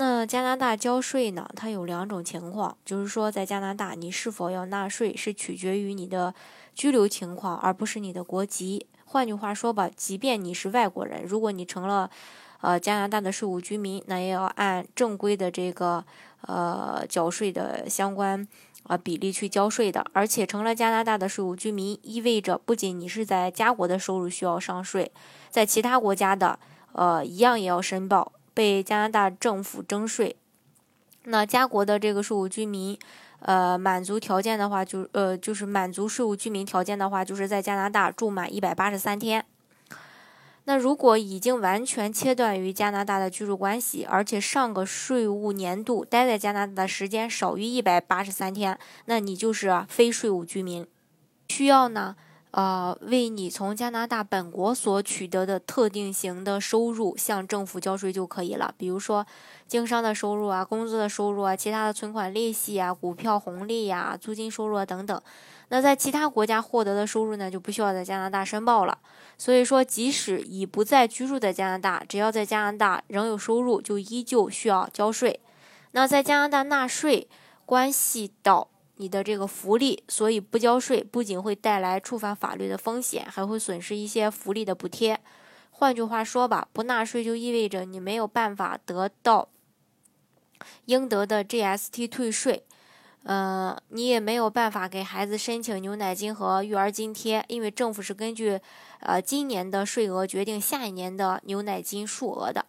那加拿大交税呢？它有两种情况，就是说在加拿大，你是否要纳税是取决于你的居留情况，而不是你的国籍。换句话说吧，即便你是外国人，如果你成了呃加拿大的税务居民，那也要按正规的这个呃缴税的相关啊比例去交税的。而且成了加拿大的税务居民，意味着不仅你是在家国的收入需要上税，在其他国家的呃一样也要申报。被加拿大政府征税，那家国的这个税务居民，呃，满足条件的话，就呃，就是满足税务居民条件的话，就是在加拿大住满一百八十三天。那如果已经完全切断与加拿大的居住关系，而且上个税务年度待在加拿大的时间少于一百八十三天，那你就是非税务居民，需要呢。呃，为你从加拿大本国所取得的特定型的收入向政府交税就可以了，比如说经商的收入啊、工资的收入啊、其他的存款利息啊、股票红利呀、租金收入啊等等。那在其他国家获得的收入呢，就不需要在加拿大申报了。所以说，即使已不再居住在加拿大，只要在加拿大仍有收入，就依旧需要交税。那在加拿大纳税关系到。你的这个福利，所以不交税不仅会带来触犯法律的风险，还会损失一些福利的补贴。换句话说吧，不纳税就意味着你没有办法得到应得的 GST 退税，呃，你也没有办法给孩子申请牛奶金和育儿津贴，因为政府是根据呃今年的税额决定下一年的牛奶金数额的。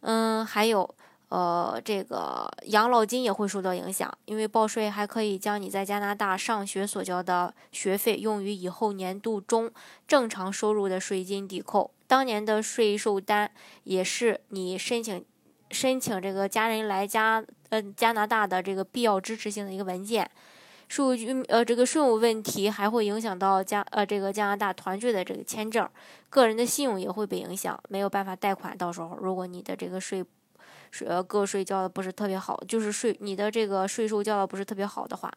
嗯，还有。呃，这个养老金也会受到影响，因为报税还可以将你在加拿大上学所交的学费用于以后年度中正常收入的税金抵扣。当年的税收单也是你申请申请这个家人来加呃加拿大的这个必要支持性的一个文件。税务局呃这个税务问题还会影响到加呃这个加拿大团聚的这个签证，个人的信用也会被影响，没有办法贷款。到时候如果你的这个税。税呃个税交的不是特别好，就是税你的这个税收交的不是特别好的话，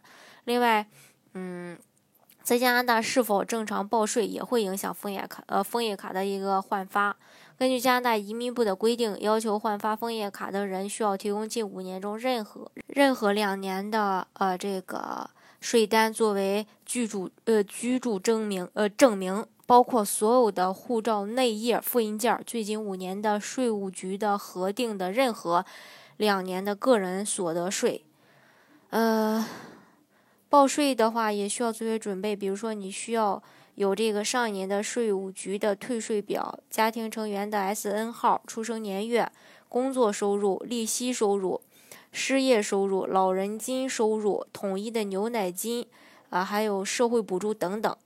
另外，嗯，在加拿大是否正常报税也会影响枫叶卡呃枫叶卡的一个换发。根据加拿大移民部的规定，要求换发枫叶卡的人需要提供近五年中任何任何两年的呃这个税单作为居住呃居住证明呃证明。包括所有的护照内页复印件，最近五年的税务局的核定的任何两年的个人所得税，呃，报税的话也需要作为准备，比如说你需要有这个上一年的税务局的退税表、家庭成员的 SN 号、出生年月、工作收入、利息收入、失业收入、老人金收入、统一的牛奶金啊，还有社会补助等等。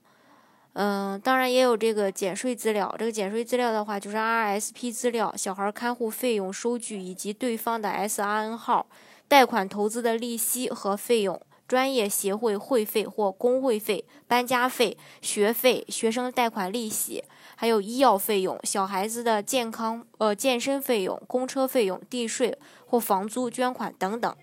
嗯，当然也有这个减税资料。这个减税资料的话，就是 RSP 资料、小孩看护费用收据以及对方的 SRN 号、贷款投资的利息和费用、专业协会会费或工会费、搬家费、学费、学生贷款利息，还有医药费用、小孩子的健康呃健身费用、公车费用、地税或房租捐款等等。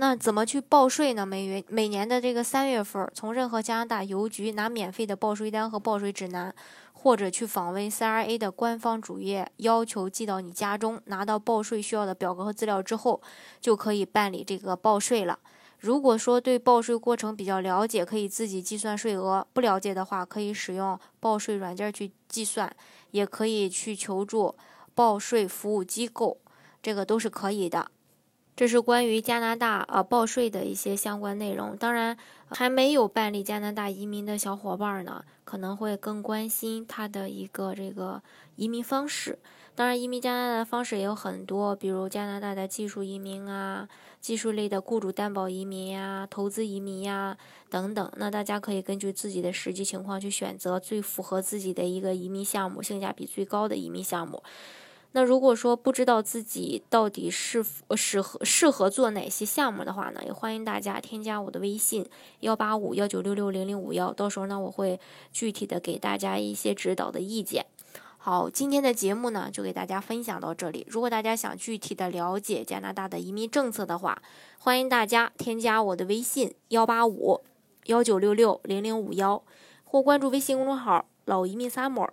那怎么去报税呢？每月每年的这个三月份，从任何加拿大邮局拿免费的报税单和报税指南，或者去访问 CRA 的官方主页，要求寄到你家中。拿到报税需要的表格和资料之后，就可以办理这个报税了。如果说对报税过程比较了解，可以自己计算税额；不了解的话，可以使用报税软件去计算，也可以去求助报税服务机构，这个都是可以的。这是关于加拿大呃报税的一些相关内容。当然，还没有办理加拿大移民的小伙伴呢，可能会更关心他的一个这个移民方式。当然，移民加拿大的方式也有很多，比如加拿大的技术移民啊，技术类的雇主担保移民呀，投资移民呀等等。那大家可以根据自己的实际情况去选择最符合自己的一个移民项目，性价比最高的移民项目。那如果说不知道自己到底是适合适合做哪些项目的话呢，也欢迎大家添加我的微信幺八五幺九六六零零五幺，到时候呢我会具体的给大家一些指导的意见。好，今天的节目呢就给大家分享到这里。如果大家想具体的了解加拿大的移民政策的话，欢迎大家添加我的微信幺八五幺九六六零零五幺，或关注微信公众号老移民萨摩。